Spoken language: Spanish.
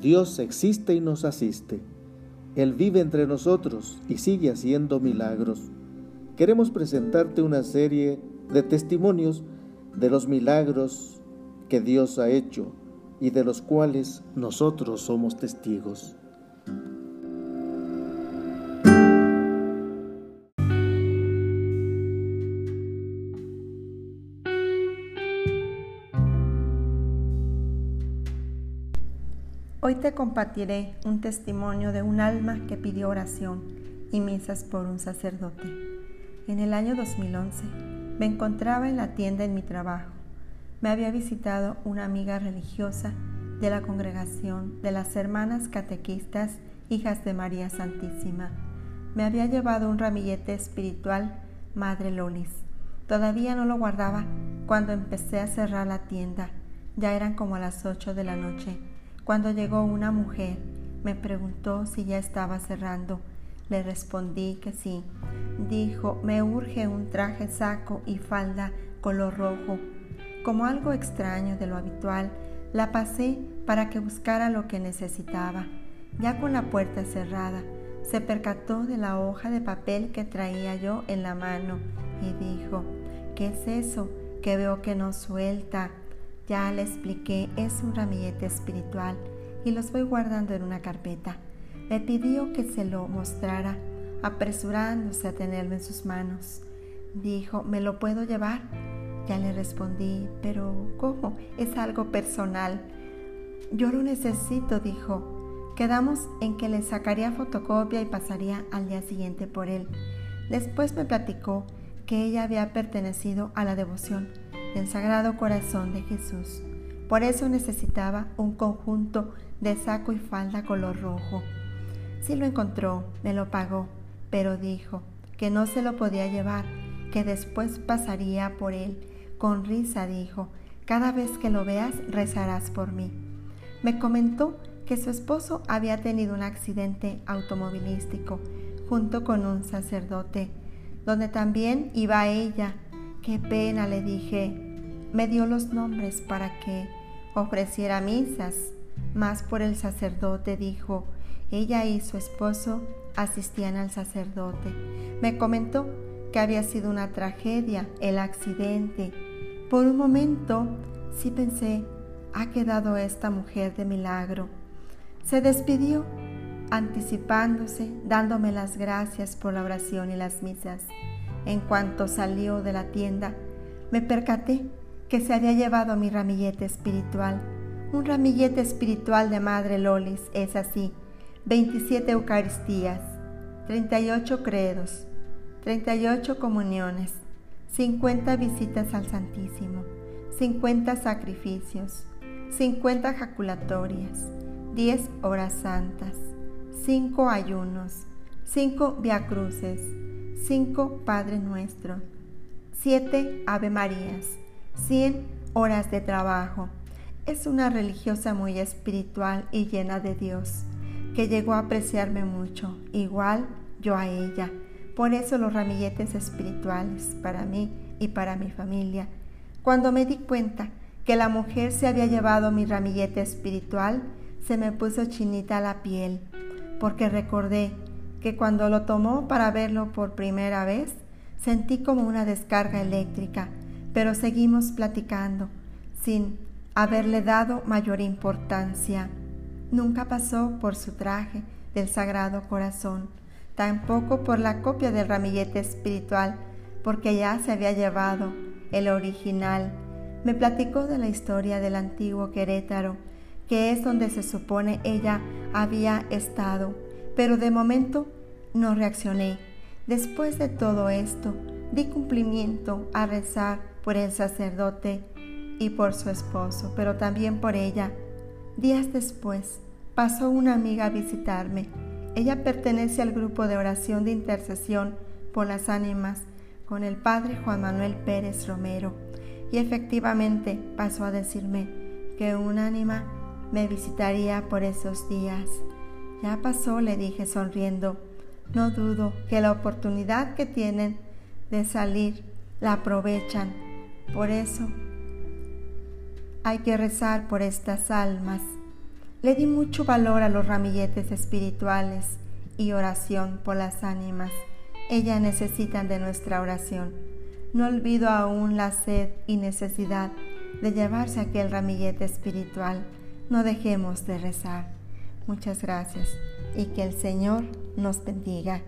Dios existe y nos asiste. Él vive entre nosotros y sigue haciendo milagros. Queremos presentarte una serie de testimonios de los milagros que Dios ha hecho y de los cuales nosotros somos testigos. Hoy te compartiré un testimonio de un alma que pidió oración y misas por un sacerdote. En el año 2011 me encontraba en la tienda en mi trabajo. Me había visitado una amiga religiosa de la congregación de las hermanas catequistas hijas de María Santísima. Me había llevado un ramillete espiritual Madre Lolis. Todavía no lo guardaba cuando empecé a cerrar la tienda. Ya eran como las ocho de la noche cuando llegó una mujer, me preguntó si ya estaba cerrando. Le respondí que sí. Dijo, me urge un traje saco y falda color rojo. Como algo extraño de lo habitual, la pasé para que buscara lo que necesitaba. Ya con la puerta cerrada, se percató de la hoja de papel que traía yo en la mano y dijo, ¿qué es eso que veo que no suelta? Ya le expliqué, es un ramillete espiritual y los voy guardando en una carpeta. Me pidió que se lo mostrara, apresurándose a tenerlo en sus manos. Dijo, ¿me lo puedo llevar? Ya le respondí, pero ¿cómo? Es algo personal. Yo lo necesito, dijo. Quedamos en que le sacaría fotocopia y pasaría al día siguiente por él. Después me platicó que ella había pertenecido a la devoción del Sagrado Corazón de Jesús. Por eso necesitaba un conjunto de saco y falda color rojo. Si lo encontró, me lo pagó, pero dijo que no se lo podía llevar, que después pasaría por él. Con risa dijo, cada vez que lo veas rezarás por mí. Me comentó que su esposo había tenido un accidente automovilístico junto con un sacerdote, donde también iba ella. Qué pena, le dije, me dio los nombres para que ofreciera misas, mas por el sacerdote dijo, ella y su esposo asistían al sacerdote. Me comentó que había sido una tragedia el accidente. Por un momento sí pensé, ha quedado esta mujer de milagro. Se despidió anticipándose, dándome las gracias por la oración y las misas. En cuanto salió de la tienda, me percaté que se había llevado mi ramillete espiritual. Un ramillete espiritual de Madre Lolis es así, 27 Eucaristías, 38 credos, 38 comuniones, 50 visitas al Santísimo, 50 sacrificios, 50 jaculatorias, 10 horas santas, 5 ayunos, 5 viacruces, 5 Padre Nuestro, 7 Ave Marías, 100 horas de trabajo. Es una religiosa muy espiritual y llena de Dios, que llegó a apreciarme mucho, igual yo a ella. Por eso los ramilletes espirituales para mí y para mi familia. Cuando me di cuenta que la mujer se había llevado mi ramillete espiritual, se me puso chinita la piel, porque recordé que cuando lo tomó para verlo por primera vez, sentí como una descarga eléctrica pero seguimos platicando sin haberle dado mayor importancia. Nunca pasó por su traje del Sagrado Corazón, tampoco por la copia del ramillete espiritual, porque ya se había llevado el original. Me platicó de la historia del antiguo Querétaro, que es donde se supone ella había estado, pero de momento no reaccioné. Después de todo esto, di cumplimiento a rezar por el sacerdote y por su esposo, pero también por ella. Días después, pasó una amiga a visitarme. Ella pertenece al grupo de oración de intercesión por las ánimas con el padre Juan Manuel Pérez Romero y efectivamente pasó a decirme que un ánima me visitaría por esos días. Ya pasó, le dije sonriendo. No dudo que la oportunidad que tienen de salir la aprovechan por eso hay que rezar por estas almas. Le di mucho valor a los ramilletes espirituales y oración por las ánimas. Ellas necesitan de nuestra oración. No olvido aún la sed y necesidad de llevarse aquel ramillete espiritual. No dejemos de rezar. Muchas gracias y que el Señor nos bendiga.